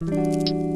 Música